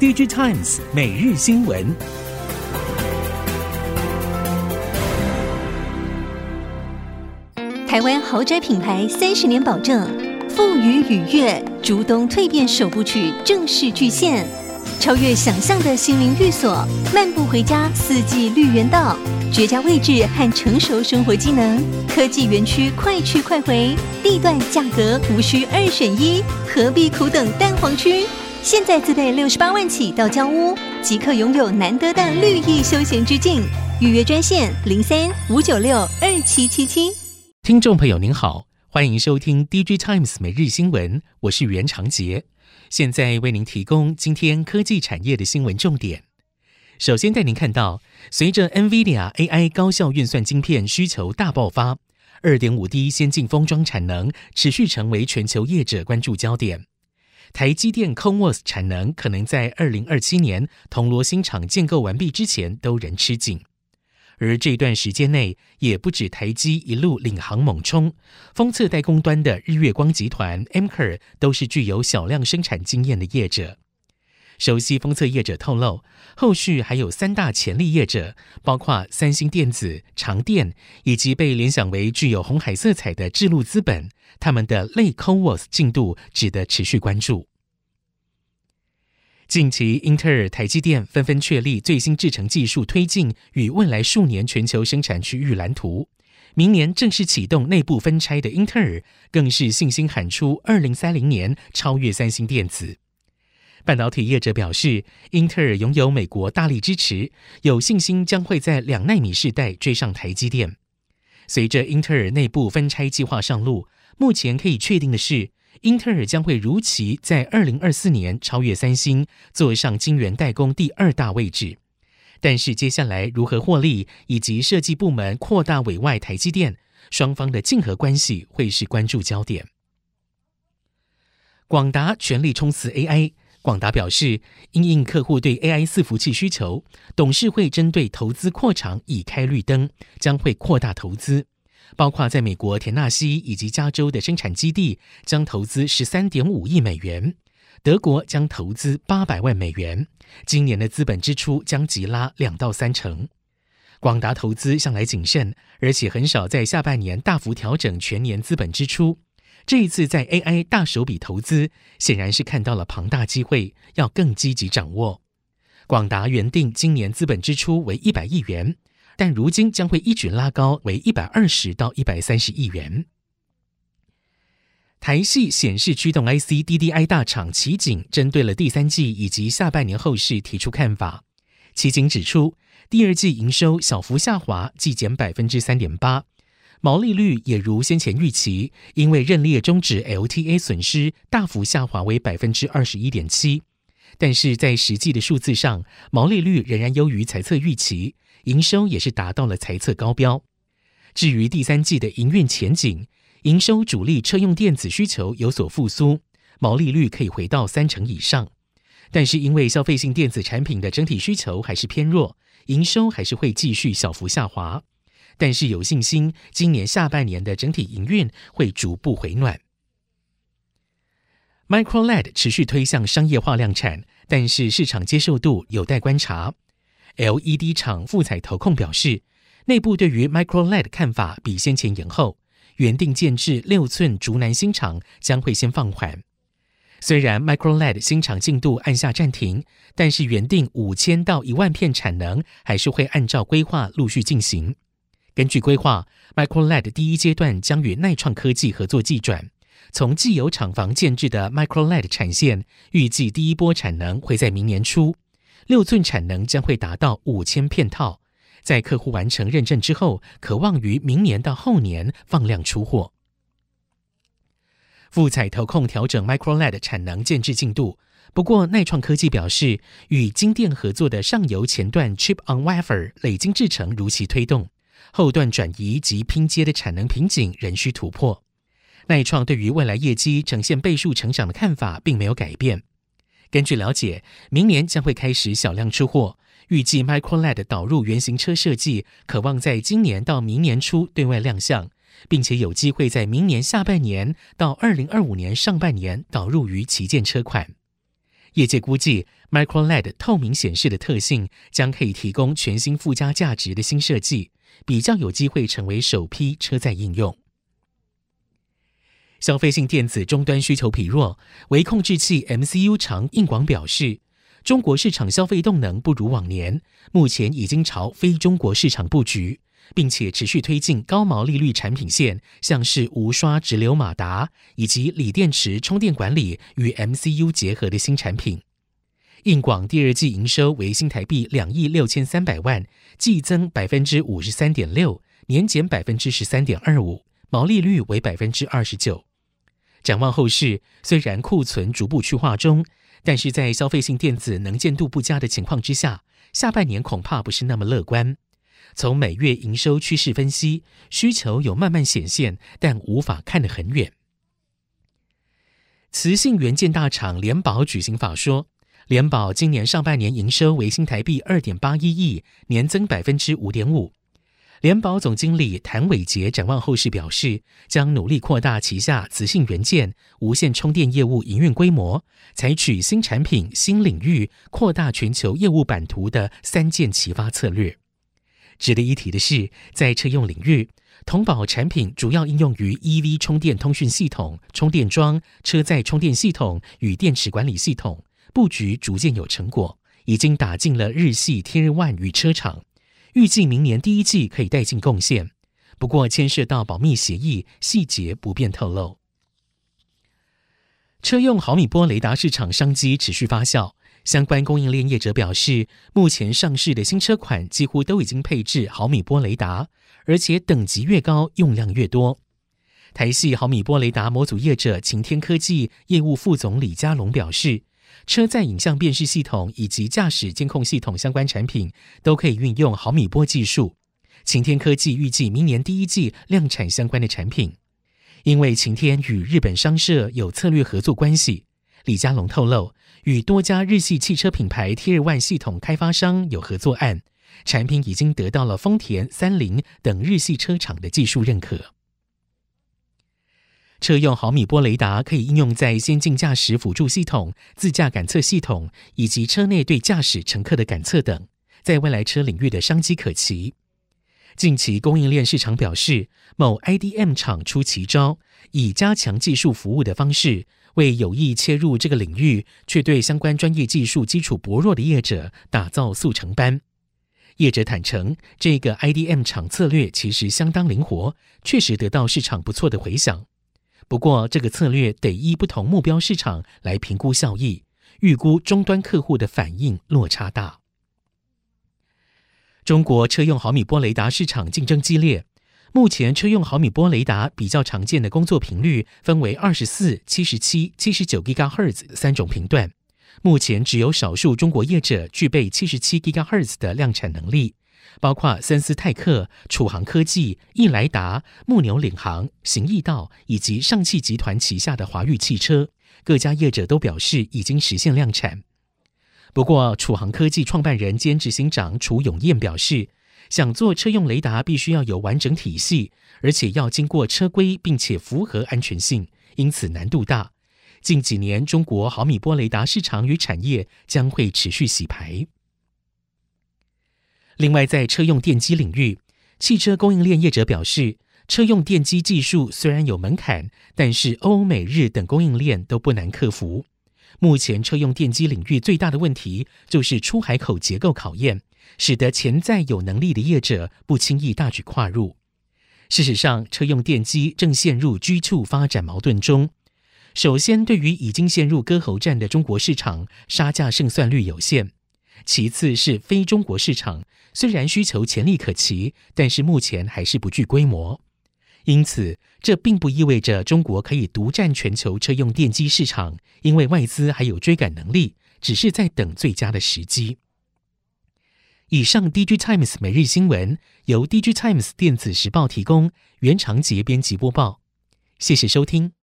DigiTimes 每日新闻。台湾豪宅品牌三十年保证，富予与悦，竹东蜕变首部曲正式巨献，超越想象的心灵寓所，漫步回家四季绿园道，绝佳位置和成熟生活机能，科技园区快去快回，地段价格无需二选一，何必苦等蛋黄区？现在自备六十八万起到交屋，即刻拥有难得的绿意休闲之境。预约专线零三五九六二七七七。听众朋友您好，欢迎收听 DJ Times 每日新闻，我是袁长杰，现在为您提供今天科技产业的新闻重点。首先带您看到，随着 NVIDIA AI 高效运算晶片需求大爆发，二点五 D 先进封装产能持续成为全球业者关注焦点。台积电 CoWoS 产能可能在二零二七年铜锣新厂建构完毕之前都仍吃紧，而这段时间内也不止台积一路领航猛冲，封测代工端的日月光集团 Amker 都是具有小量生产经验的业者。熟悉封测业者透露，后续还有三大潜力业者，包括三星电子、长电，以及被联想为具有红海色彩的智路资本。他们的类 CoWoS 进度值得持续关注。近期，英特尔、台积电纷纷确立最新制程技术推进与未来数年全球生产区域蓝图。明年正式启动内部分拆的英特尔，更是信心喊出二零三零年超越三星电子。半导体业者表示，英特尔拥有美国大力支持，有信心将会在两纳米世代追上台积电。随着英特尔内部分拆计划上路，目前可以确定的是，英特尔将会如期在二零二四年超越三星，坐上晶圆代工第二大位置。但是接下来如何获利，以及设计部门扩大委外台积电，双方的竞合关系会是关注焦点。广达全力冲刺 AI。广达表示，因应客户对 AI 伺服器需求，董事会针对投资扩厂已开绿灯，将会扩大投资，包括在美国田纳西以及加州的生产基地将投资十三点五亿美元，德国将投资八百万美元，今年的资本支出将急拉两到三成。广达投资向来谨慎，而且很少在下半年大幅调整全年资本支出。这一次在 AI 大手笔投资，显然是看到了庞大机会，要更积极掌握。广达原定今年资本支出为一百亿元，但如今将会一举拉高为一百二十到一百三十亿元。台系显示驱动 IC DDI 大厂奇景针对了第三季以及下半年后市提出看法。奇景指出，第二季营收小幅下滑，季减百分之三点八。毛利率也如先前预期，因为认列终止 LTA 损失大幅下滑为百分之二十一点七，但是在实际的数字上，毛利率仍然优于财测预期，营收也是达到了财测高标。至于第三季的营运前景，营收主力车用电子需求有所复苏，毛利率可以回到三成以上，但是因为消费性电子产品的整体需求还是偏弱，营收还是会继续小幅下滑。但是有信心，今年下半年的整体营运会逐步回暖。MicroLED 持续推向商业化量产，但是市场接受度有待观察。LED 厂富彩投控表示，内部对于 MicroLED 看法比先前延后，原定建置六寸竹南新厂将会先放缓。虽然 MicroLED 新厂进度按下暂停，但是原定五千到一万片产能还是会按照规划陆续进行。根据规划，MicroLED 第一阶段将与錼创科技合作技转，从既有厂房建置的 MicroLED 产线，预计第一波产能会在明年初，六寸产能将会达到五千片套，在客户完成认证之后，可望于明年到后年放量出货。富采投控调整 MicroLED 产能建置进度，不过錼创科技表示，与晶电合作的上游前段 Chip on Wafer 磊晶制程如期推动。后段转移及拼接的产能瓶颈仍需突破。耐创对于未来业绩呈现倍数成长的看法并没有改变。根据了解，明年将会开始小量出货，预计 MicroLED 导入原型车设计，可望在今年到明年初对外亮相，并且有机会在明年下半年到二零二五年上半年导入于旗舰车款。业界估计，Micro LED 透明显示的特性将可以提供全新附加价值的新设计，比较有机会成为首批车载应用。消费性电子终端需求疲弱，微控制器 MCU 厂应广表示，中国市场消费动能不如往年，目前已经朝非中国市场布局。并且持续推进高毛利率产品线，像是无刷直流马达以及锂电池充电管理与 MCU 结合的新产品。应广第二季营收为新台币两亿六千三百万，季增百分之五十三点六，年减百分之十三点二五，毛利率为百分之二十九。展望后市，虽然库存逐步去化中，但是在消费性电子能见度不佳的情况之下，下半年恐怕不是那么乐观。从每月营收趋势分析，需求有慢慢显现，但无法看得很远。磁性元件大厂联宝举行法说，联宝今年上半年营收为新台币二点八一亿，年增百分之五点五。联宝总经理谭伟杰展望后市表示，将努力扩大旗下磁性元件、无线充电业务营运规模，采取新产品、新领域、扩大全球业务版图的三箭齐发策略。值得一提的是，在车用领域，同宝产品主要应用于 EV 充电通讯系统、充电桩、车载充电系统与电池管理系统，布局逐渐有成果，已经打进了日系 Tier 1与车厂，预计明年第一季可以带进贡献。不过牵涉到保密协议，细节不便透露。车用毫米波雷达市场商机持续发酵。相关供应链业者表示，目前上市的新车款几乎都已经配置毫米波雷达，而且等级越高，用量越多。台系毫米波雷达模组业者擎天科技业务副总李家龙表示，车载影像辨识系统以及驾驶监控系统相关产品都可以运用毫米波技术。擎天科技预计明年第一季量产相关的产品，因为擎天与日本商社有策略合作关系。李家龙透露，与多家日系汽车品牌 Tier 1系统开发商有合作案，产品已经得到了丰田、三菱等日系车厂的技术认可。车用毫米波雷达可以应用在先进驾驶辅助系统、自驾感测系统以及车内对驾驶乘客的感测等，在未来车领域的商机可期。近期供应链市场表示，某 IDM 厂出奇招，以加强技术服务的方式。为有意切入这个领域却对相关专业技术基础薄弱的业者打造速成班。业者坦承，这个 IDM 厂策略其实相当灵活，确实得到市场不错的回响。不过，这个策略得依不同目标市场来评估效益，预估终端客户的反应落差大。中国车用毫米波雷达市场竞争激烈。目前车用毫米波雷达比较常见的工作频率分为二十四、七十七、七十九 GHz 三种频段。目前只有少数中国业者具备七十七 GHz 的量产能力，包括森思泰克、楚航科技、易来达、牧牛领航、行易道以及上汽集团旗下的华域汽车。各家业者都表示已经实现量产。不过，楚航科技创办人兼执行长楚永燕表示，想做车用雷达，必须要有完整体系，而且要经过车规，并且符合安全性，因此难度大。近几年，中国毫米波雷达市场与产业将会持续洗牌。另外，在车用电机领域，汽车供应链业者表示，车用电机技术虽然有门槛，但是欧美日等供应链都不难克服。目前，车用电机领域最大的问题就是出海口结构考验。使得潜在有能力的业者不轻易大举跨入。事实上，车用电机正陷入居处发展矛盾中。首先，对于已经陷入割喉战的中国市场，杀价胜算率有限；其次是非中国市场，虽然需求潜力可期，但是目前还是不具规模。因此，这并不意味着中国可以独占全球车用电机市场，因为外资还有追赶能力，只是在等最佳的时机。以上，DG Times 每日新闻由 DG Times 电子时报提供，原长节编辑播报，谢谢收听。